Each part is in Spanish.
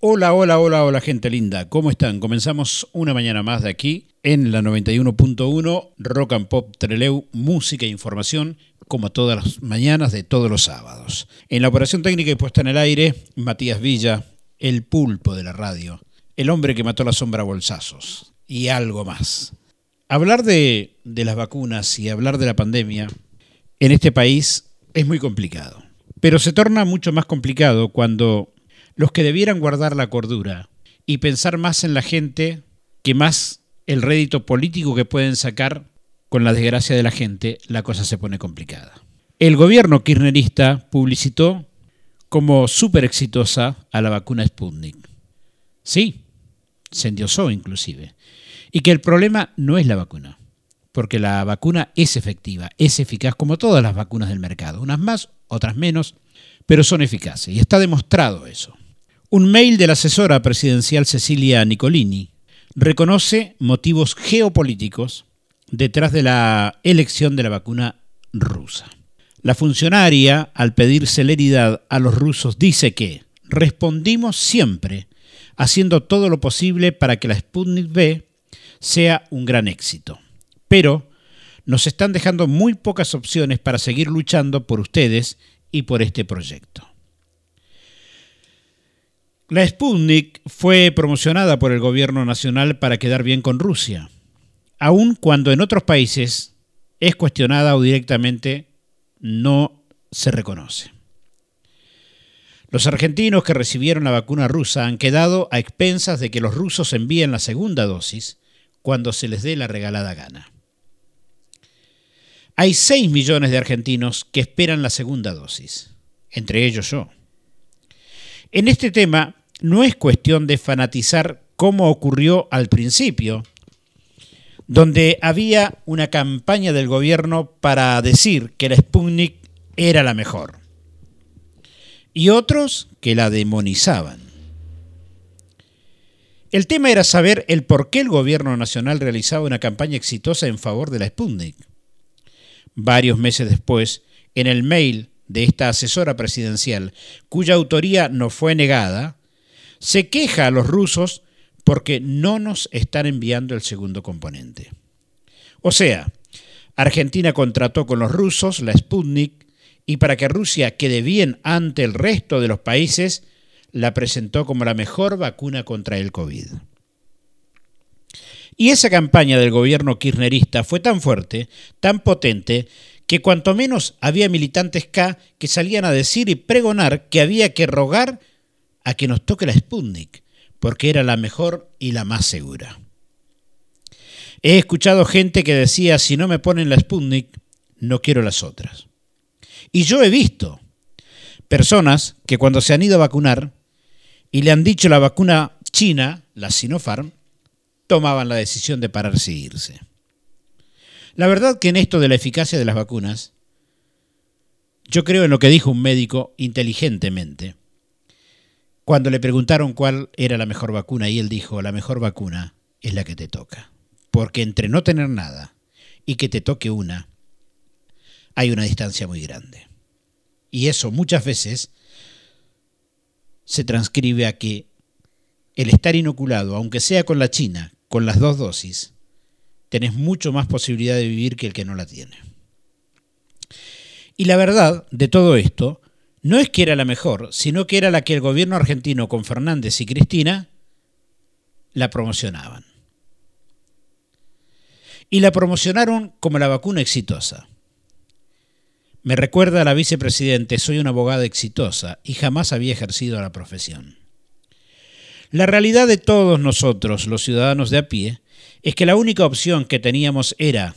Hola, hola, hola, hola gente linda, ¿cómo están? Comenzamos una mañana más de aquí en la 91.1 Rock and Pop Treleu, música e información como todas las mañanas de todos los sábados. En la operación técnica y puesta en el aire, Matías Villa, el pulpo de la radio, el hombre que mató la sombra a bolsazos y algo más. Hablar de, de las vacunas y hablar de la pandemia en este país es muy complicado, pero se torna mucho más complicado cuando los que debieran guardar la cordura y pensar más en la gente que más el rédito político que pueden sacar con la desgracia de la gente, la cosa se pone complicada. El gobierno kirchnerista publicitó como súper exitosa a la vacuna Sputnik. Sí, se endiosó inclusive. Y que el problema no es la vacuna, porque la vacuna es efectiva, es eficaz como todas las vacunas del mercado, unas más, otras menos, pero son eficaces y está demostrado eso. Un mail de la asesora presidencial Cecilia Nicolini reconoce motivos geopolíticos detrás de la elección de la vacuna rusa. La funcionaria, al pedir celeridad a los rusos, dice que respondimos siempre haciendo todo lo posible para que la Sputnik V sea un gran éxito. Pero nos están dejando muy pocas opciones para seguir luchando por ustedes y por este proyecto. La Sputnik fue promocionada por el gobierno nacional para quedar bien con Rusia, aun cuando en otros países es cuestionada o directamente no se reconoce. Los argentinos que recibieron la vacuna rusa han quedado a expensas de que los rusos envíen la segunda dosis cuando se les dé la regalada gana. Hay 6 millones de argentinos que esperan la segunda dosis, entre ellos yo. En este tema no es cuestión de fanatizar como ocurrió al principio, donde había una campaña del gobierno para decir que la Sputnik era la mejor, y otros que la demonizaban. El tema era saber el por qué el gobierno nacional realizaba una campaña exitosa en favor de la Sputnik. Varios meses después, en el mail de esta asesora presidencial, cuya autoría no fue negada, se queja a los rusos porque no nos están enviando el segundo componente. O sea, Argentina contrató con los rusos la Sputnik y para que Rusia quede bien ante el resto de los países, la presentó como la mejor vacuna contra el COVID. Y esa campaña del gobierno kirchnerista fue tan fuerte, tan potente, que cuanto menos había militantes K que salían a decir y pregonar que había que rogar a que nos toque la Sputnik, porque era la mejor y la más segura. He escuchado gente que decía, si no me ponen la Sputnik, no quiero las otras. Y yo he visto personas que cuando se han ido a vacunar y le han dicho la vacuna china, la Sinopharm, tomaban la decisión de pararse e irse. La verdad que en esto de la eficacia de las vacunas, yo creo en lo que dijo un médico inteligentemente, cuando le preguntaron cuál era la mejor vacuna y él dijo, la mejor vacuna es la que te toca. Porque entre no tener nada y que te toque una, hay una distancia muy grande. Y eso muchas veces se transcribe a que el estar inoculado, aunque sea con la China, con las dos dosis, tenés mucho más posibilidad de vivir que el que no la tiene. Y la verdad de todo esto no es que era la mejor, sino que era la que el gobierno argentino con Fernández y Cristina la promocionaban. Y la promocionaron como la vacuna exitosa. Me recuerda a la vicepresidente, soy una abogada exitosa y jamás había ejercido la profesión. La realidad de todos nosotros, los ciudadanos de a pie, es que la única opción que teníamos era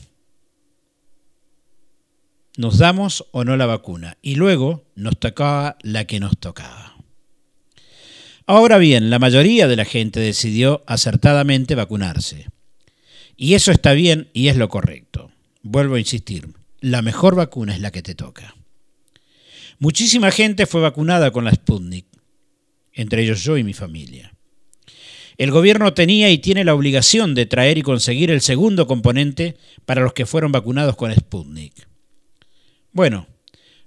nos damos o no la vacuna y luego nos tocaba la que nos tocaba. Ahora bien, la mayoría de la gente decidió acertadamente vacunarse. Y eso está bien y es lo correcto. Vuelvo a insistir, la mejor vacuna es la que te toca. Muchísima gente fue vacunada con la Sputnik, entre ellos yo y mi familia. El gobierno tenía y tiene la obligación de traer y conseguir el segundo componente para los que fueron vacunados con Sputnik. Bueno,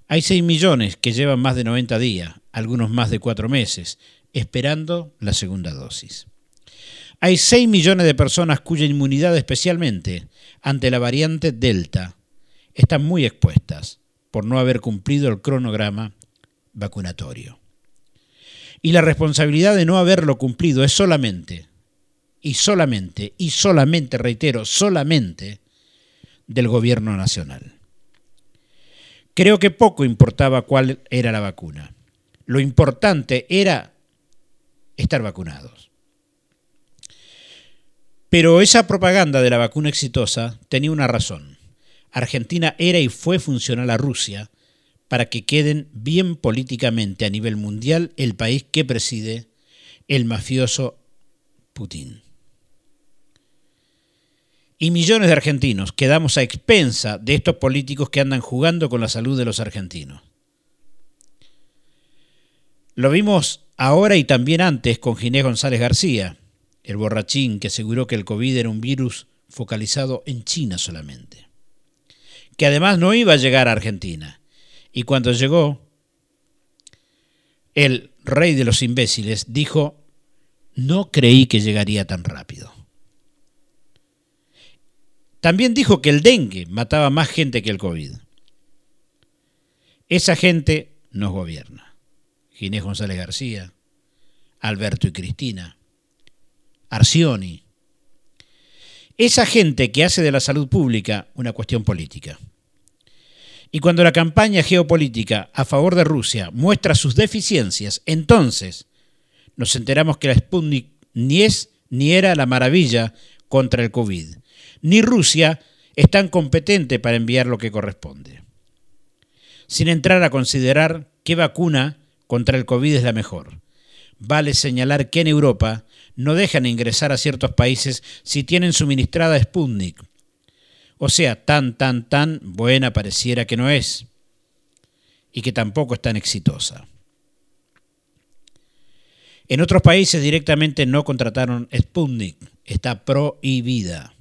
hay 6 millones que llevan más de 90 días, algunos más de 4 meses. esperando la segunda dosis. Hay 6 millones de personas cuya inmunidad especialmente ante la variante Delta están muy expuestas por no haber cumplido el cronograma vacunatorio. Y la responsabilidad de no haberlo cumplido es solamente, y solamente, y solamente, reitero, solamente del gobierno nacional. Creo que poco importaba cuál era la vacuna. Lo importante era estar vacunados. Pero esa propaganda de la vacuna exitosa tenía una razón. Argentina era y fue funcional a Rusia para que queden bien políticamente a nivel mundial el país que preside el mafioso Putin. Y millones de argentinos quedamos a expensa de estos políticos que andan jugando con la salud de los argentinos. Lo vimos ahora y también antes con Ginés González García, el borrachín que aseguró que el COVID era un virus focalizado en China solamente, que además no iba a llegar a Argentina. Y cuando llegó, el rey de los imbéciles dijo, no creí que llegaría tan rápido. También dijo que el dengue mataba más gente que el COVID. Esa gente nos gobierna. Ginés González García, Alberto y Cristina, Arcioni. Esa gente que hace de la salud pública una cuestión política. Y cuando la campaña geopolítica a favor de Rusia muestra sus deficiencias, entonces nos enteramos que la Sputnik ni es ni era la maravilla contra el COVID, ni Rusia es tan competente para enviar lo que corresponde. Sin entrar a considerar qué vacuna contra el COVID es la mejor. Vale señalar que en Europa no dejan ingresar a ciertos países si tienen suministrada Sputnik. O sea, tan, tan, tan buena pareciera que no es. Y que tampoco es tan exitosa. En otros países directamente no contrataron Sputnik. Está prohibida.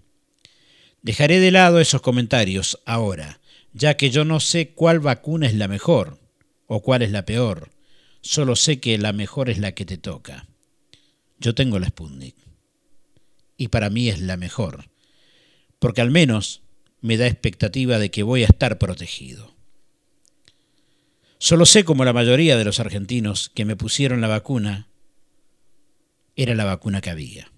Dejaré de lado esos comentarios ahora, ya que yo no sé cuál vacuna es la mejor o cuál es la peor. Solo sé que la mejor es la que te toca. Yo tengo la Sputnik. Y para mí es la mejor. Porque al menos me da expectativa de que voy a estar protegido. Solo sé como la mayoría de los argentinos que me pusieron la vacuna, era la vacuna que había.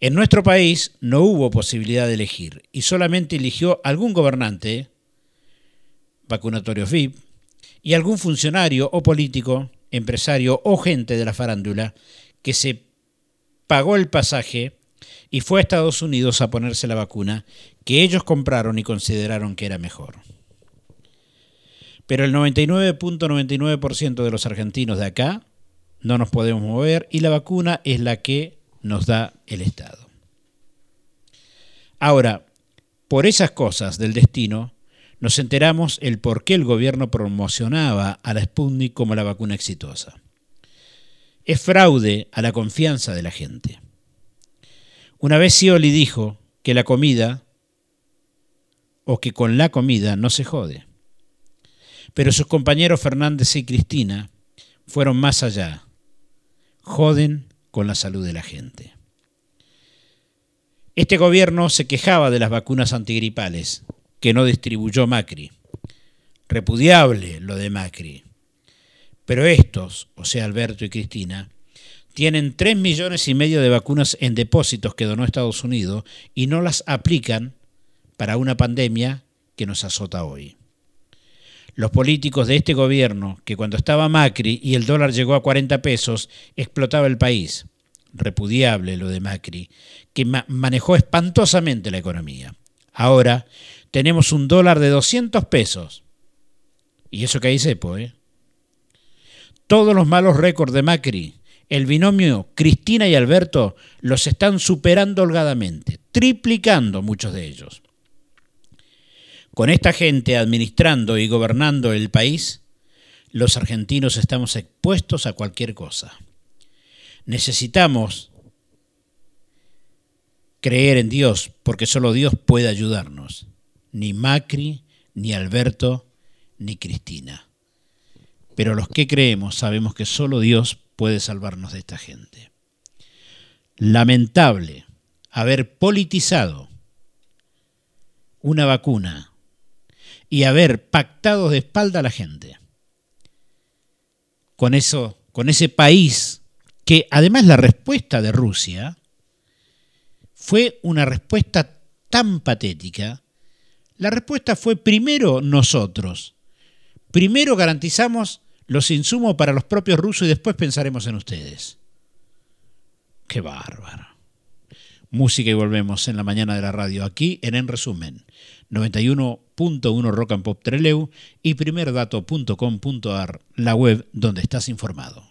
En nuestro país no hubo posibilidad de elegir y solamente eligió algún gobernante, vacunatorio VIP, y algún funcionario o político, empresario o gente de la farándula que se pagó el pasaje y fue a Estados Unidos a ponerse la vacuna que ellos compraron y consideraron que era mejor. Pero el 99.99% de los argentinos de acá no nos podemos mover y la vacuna es la que nos da el Estado. Ahora, por esas cosas del destino, nos enteramos el por qué el gobierno promocionaba a la Sputnik como la vacuna exitosa. Es fraude a la confianza de la gente. Una vez Scioli dijo que la comida, o que con la comida no se jode. Pero sus compañeros Fernández y Cristina fueron más allá. Joden con la salud de la gente. Este gobierno se quejaba de las vacunas antigripales, que no distribuyó Macri. Repudiable lo de Macri. Pero estos, o sea, Alberto y Cristina, tienen 3 millones y medio de vacunas en depósitos que donó Estados Unidos y no las aplican para una pandemia que nos azota hoy. Los políticos de este gobierno, que cuando estaba Macri y el dólar llegó a 40 pesos, explotaba el país. Repudiable lo de Macri, que manejó espantosamente la economía. Ahora tenemos un dólar de 200 pesos. Y eso que hay cepo, ¿eh? Todos los malos récords de Macri, el binomio Cristina y Alberto, los están superando holgadamente, triplicando muchos de ellos. Con esta gente administrando y gobernando el país, los argentinos estamos expuestos a cualquier cosa. Necesitamos creer en Dios, porque solo Dios puede ayudarnos ni Macri, ni Alberto, ni Cristina. Pero los que creemos sabemos que solo Dios puede salvarnos de esta gente. Lamentable haber politizado una vacuna y haber pactado de espalda a la gente. Con eso, con ese país que además la respuesta de Rusia fue una respuesta tan patética. La respuesta fue primero nosotros. Primero garantizamos los insumos para los propios rusos y después pensaremos en ustedes. Qué bárbaro. Música y volvemos en la mañana de la radio, aquí en En Resumen, 91.1 Rock and Pop Treleu y primerdato.com.ar, la web donde estás informado.